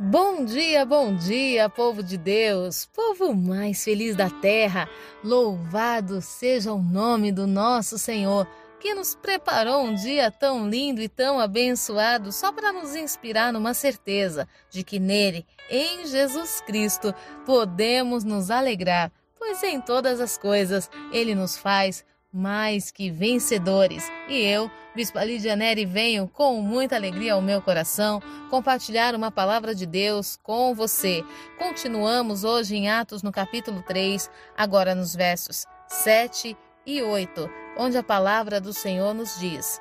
Bom dia, bom dia, povo de Deus, povo mais feliz da terra. Louvado seja o nome do nosso Senhor, que nos preparou um dia tão lindo e tão abençoado só para nos inspirar numa certeza de que nele, em Jesus Cristo, podemos nos alegrar, pois em todas as coisas ele nos faz mais que vencedores. E eu, Bispa Lídia Neri, venho com muita alegria ao meu coração compartilhar uma palavra de Deus com você. Continuamos hoje em Atos no capítulo 3, agora nos versos 7 e 8, onde a palavra do Senhor nos diz: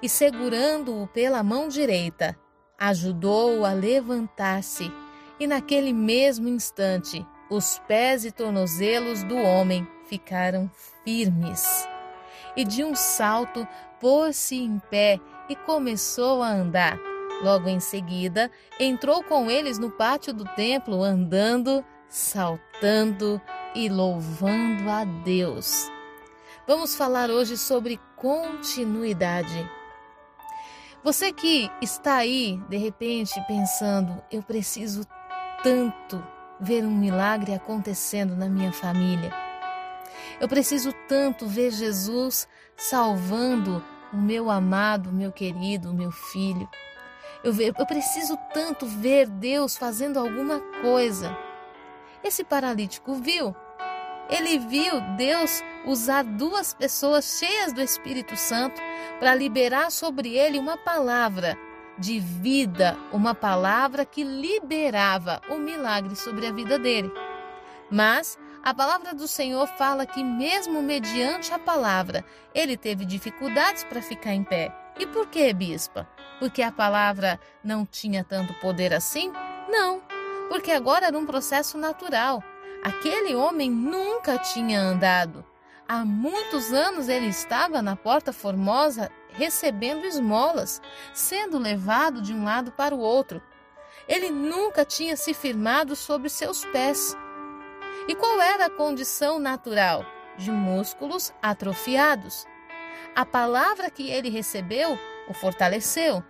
E segurando-o pela mão direita, ajudou-o a levantar-se, e naquele mesmo instante os pés e tornozelos do homem ficaram firmes. E de um salto pôs-se em pé e começou a andar. Logo em seguida, entrou com eles no pátio do templo, andando, saltando e louvando a Deus. Vamos falar hoje sobre continuidade. Você que está aí, de repente, pensando, eu preciso tanto ver um milagre acontecendo na minha família. Eu preciso tanto ver Jesus salvando o meu amado, o meu querido, o meu filho. Eu, eu preciso tanto ver Deus fazendo alguma coisa. Esse paralítico viu. Ele viu Deus usar duas pessoas cheias do Espírito Santo para liberar sobre ele uma palavra de vida, uma palavra que liberava o milagre sobre a vida dele. Mas a palavra do Senhor fala que, mesmo mediante a palavra, ele teve dificuldades para ficar em pé. E por que, bispa? Porque a palavra não tinha tanto poder assim? Não, porque agora era um processo natural. Aquele homem nunca tinha andado. Há muitos anos ele estava na Porta Formosa recebendo esmolas, sendo levado de um lado para o outro. Ele nunca tinha se firmado sobre seus pés. E qual era a condição natural? De músculos atrofiados. A palavra que ele recebeu o fortaleceu.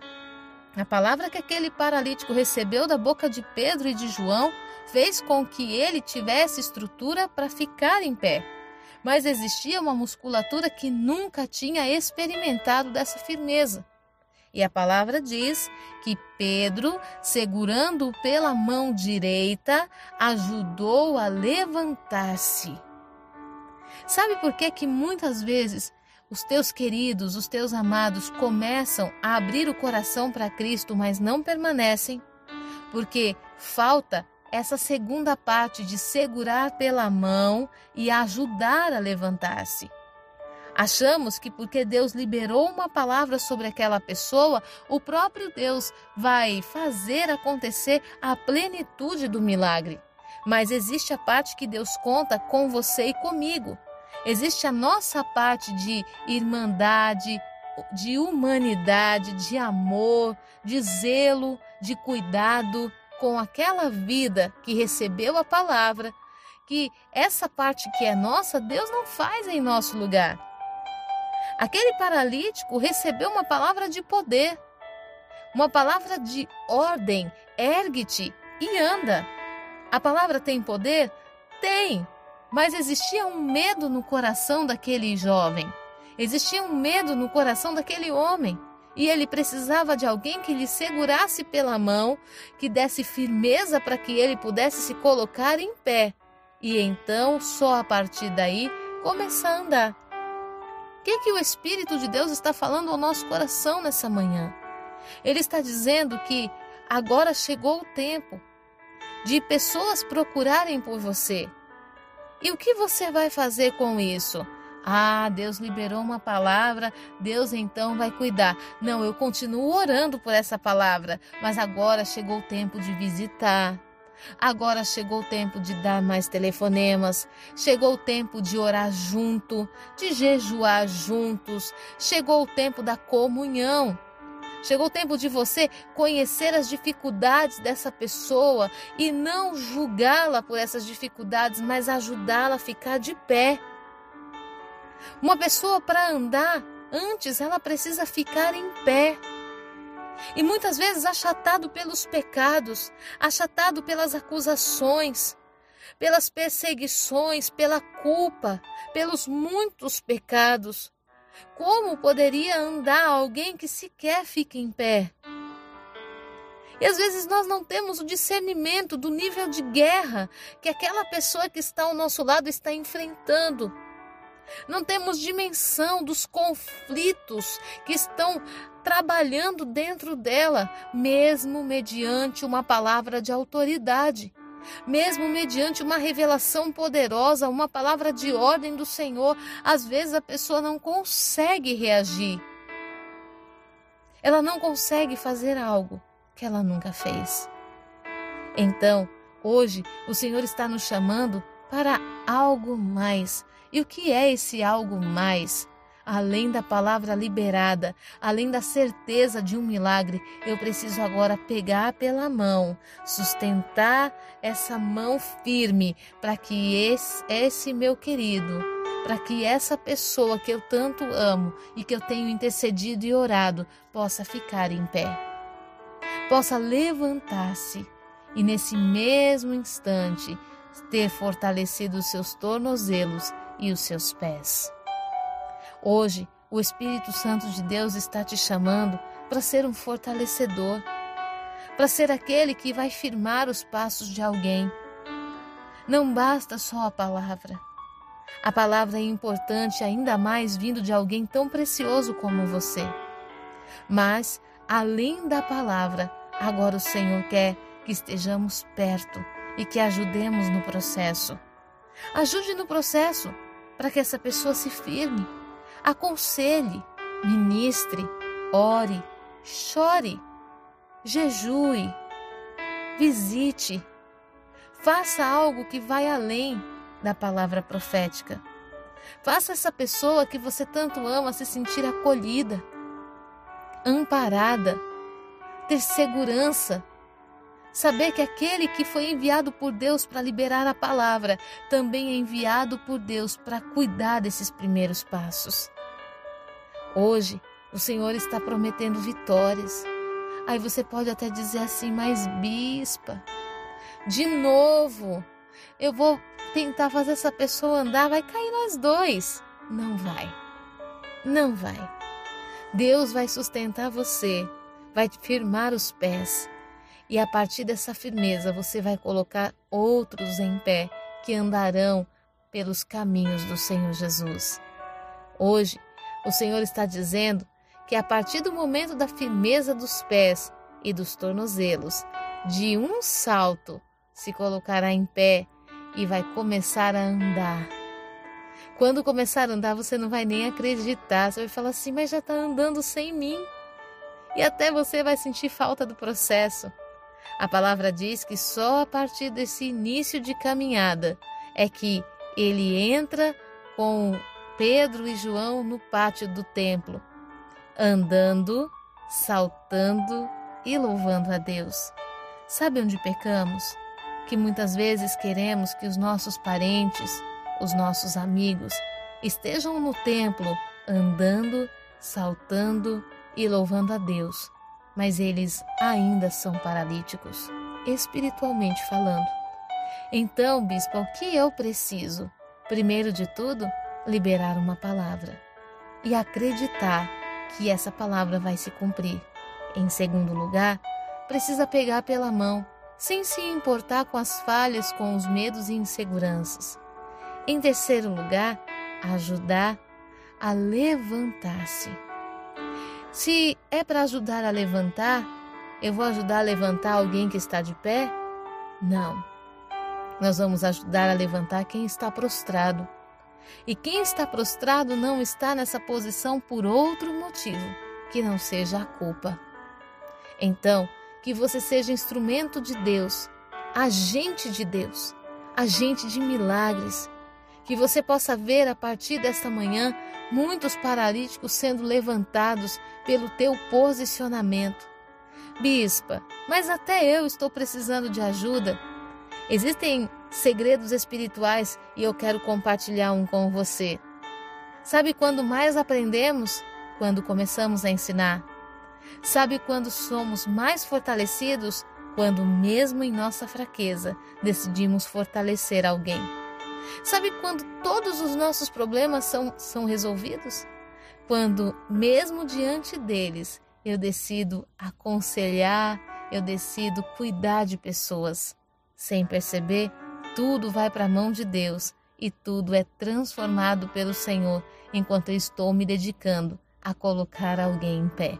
A palavra que aquele paralítico recebeu da boca de Pedro e de João fez com que ele tivesse estrutura para ficar em pé. Mas existia uma musculatura que nunca tinha experimentado dessa firmeza. E a palavra diz que Pedro, segurando-o pela mão direita, ajudou a levantar-se. Sabe por que que muitas vezes os teus queridos, os teus amados começam a abrir o coração para Cristo, mas não permanecem? Porque falta essa segunda parte de segurar pela mão e ajudar a levantar-se. Achamos que porque Deus liberou uma palavra sobre aquela pessoa, o próprio Deus vai fazer acontecer a plenitude do milagre. Mas existe a parte que Deus conta com você e comigo. Existe a nossa parte de irmandade, de humanidade, de amor, de zelo, de cuidado com aquela vida que recebeu a palavra, que essa parte que é nossa, Deus não faz em nosso lugar. Aquele paralítico recebeu uma palavra de poder, uma palavra de ordem: ergue-te e anda. A palavra tem poder? Tem, mas existia um medo no coração daquele jovem, existia um medo no coração daquele homem. E ele precisava de alguém que lhe segurasse pela mão, que desse firmeza para que ele pudesse se colocar em pé. E então, só a partir daí, começar a andar. O que, que o Espírito de Deus está falando ao nosso coração nessa manhã? Ele está dizendo que agora chegou o tempo de pessoas procurarem por você. E o que você vai fazer com isso? Ah, Deus liberou uma palavra, Deus então vai cuidar. Não, eu continuo orando por essa palavra, mas agora chegou o tempo de visitar, Agora chegou o tempo de dar mais telefonemas, chegou o tempo de orar junto, de jejuar juntos, chegou o tempo da comunhão. Chegou o tempo de você conhecer as dificuldades dessa pessoa e não julgá-la por essas dificuldades, mas ajudá-la a ficar de pé. Uma pessoa para andar, antes ela precisa ficar em pé. E muitas vezes achatado pelos pecados, achatado pelas acusações, pelas perseguições, pela culpa, pelos muitos pecados. Como poderia andar alguém que sequer fica em pé? E às vezes nós não temos o discernimento do nível de guerra que aquela pessoa que está ao nosso lado está enfrentando. Não temos dimensão dos conflitos que estão trabalhando dentro dela, mesmo mediante uma palavra de autoridade, mesmo mediante uma revelação poderosa, uma palavra de ordem do Senhor. Às vezes a pessoa não consegue reagir. Ela não consegue fazer algo que ela nunca fez. Então, hoje, o Senhor está nos chamando para algo mais. E o que é esse algo mais? Além da palavra liberada, além da certeza de um milagre, eu preciso agora pegar pela mão, sustentar essa mão firme para que esse, esse meu querido, para que essa pessoa que eu tanto amo e que eu tenho intercedido e orado possa ficar em pé possa levantar-se e, nesse mesmo instante, ter fortalecido os seus tornozelos e os seus pés. Hoje, o Espírito Santo de Deus está te chamando para ser um fortalecedor, para ser aquele que vai firmar os passos de alguém. Não basta só a palavra. A palavra é importante ainda mais vindo de alguém tão precioso como você. Mas além da palavra, agora o Senhor quer que estejamos perto e que ajudemos no processo. Ajude no processo para que essa pessoa se firme. Aconselhe, ministre, ore, chore, jejue, visite. Faça algo que vai além da palavra profética. Faça essa pessoa que você tanto ama se sentir acolhida amparada, ter segurança, saber que aquele que foi enviado por Deus para liberar a palavra também é enviado por Deus para cuidar desses primeiros passos. Hoje, o Senhor está prometendo vitórias. Aí você pode até dizer assim, mas bispa, de novo, eu vou tentar fazer essa pessoa andar, vai cair nós dois. Não vai. Não vai. Deus vai sustentar você, vai firmar os pés. E a partir dessa firmeza você vai colocar outros em pé que andarão pelos caminhos do Senhor Jesus. Hoje, o Senhor está dizendo que a partir do momento da firmeza dos pés e dos tornozelos, de um salto, se colocará em pé e vai começar a andar quando começar a andar, você não vai nem acreditar. Você vai falar assim, mas já está andando sem mim. E até você vai sentir falta do processo. A palavra diz que só a partir desse início de caminhada é que ele entra com Pedro e João no pátio do templo, andando, saltando e louvando a Deus. Sabe onde pecamos? Que muitas vezes queremos que os nossos parentes, os nossos amigos estejam no templo andando, saltando e louvando a Deus, mas eles ainda são paralíticos, espiritualmente falando. Então, bispo, o que eu preciso? Primeiro de tudo, liberar uma palavra e acreditar que essa palavra vai se cumprir. Em segundo lugar, precisa pegar pela mão, sem se importar com as falhas, com os medos e inseguranças. Em terceiro lugar, ajudar a levantar-se. Se é para ajudar a levantar, eu vou ajudar a levantar alguém que está de pé? Não. Nós vamos ajudar a levantar quem está prostrado. E quem está prostrado não está nessa posição por outro motivo que não seja a culpa. Então, que você seja instrumento de Deus, agente de Deus, agente de milagres, que você possa ver a partir desta manhã muitos paralíticos sendo levantados pelo teu posicionamento. Bispa, mas até eu estou precisando de ajuda. Existem segredos espirituais e eu quero compartilhar um com você. Sabe quando mais aprendemos? Quando começamos a ensinar. Sabe quando somos mais fortalecidos? Quando, mesmo em nossa fraqueza, decidimos fortalecer alguém. Sabe quando todos os nossos problemas são, são resolvidos? Quando, mesmo diante deles, eu decido aconselhar, eu decido cuidar de pessoas. Sem perceber, tudo vai para a mão de Deus e tudo é transformado pelo Senhor enquanto eu estou me dedicando a colocar alguém em pé.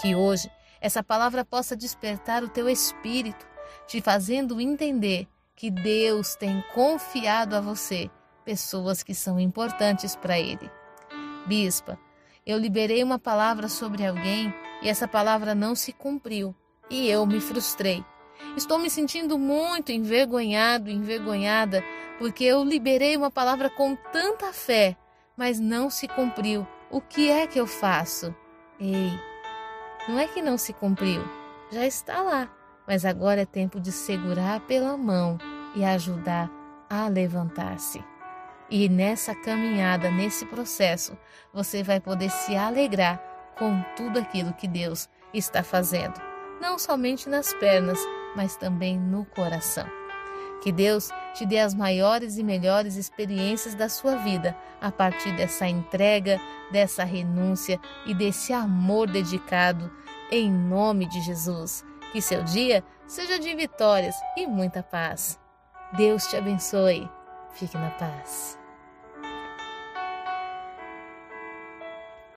Que hoje essa palavra possa despertar o teu espírito, te fazendo entender que Deus tem confiado a você pessoas que são importantes para Ele. Bispa, eu liberei uma palavra sobre alguém e essa palavra não se cumpriu e eu me frustrei. Estou me sentindo muito envergonhado, envergonhada, porque eu liberei uma palavra com tanta fé, mas não se cumpriu. O que é que eu faço? Ei, não é que não se cumpriu, já está lá, mas agora é tempo de segurar pela mão e ajudar a levantar-se. E nessa caminhada, nesse processo, você vai poder se alegrar com tudo aquilo que Deus está fazendo, não somente nas pernas, mas também no coração. Que Deus te dê as maiores e melhores experiências da sua vida a partir dessa entrega, dessa renúncia e desse amor dedicado em nome de Jesus. Que seu dia seja de vitórias e muita paz. Deus te abençoe. Fique na paz.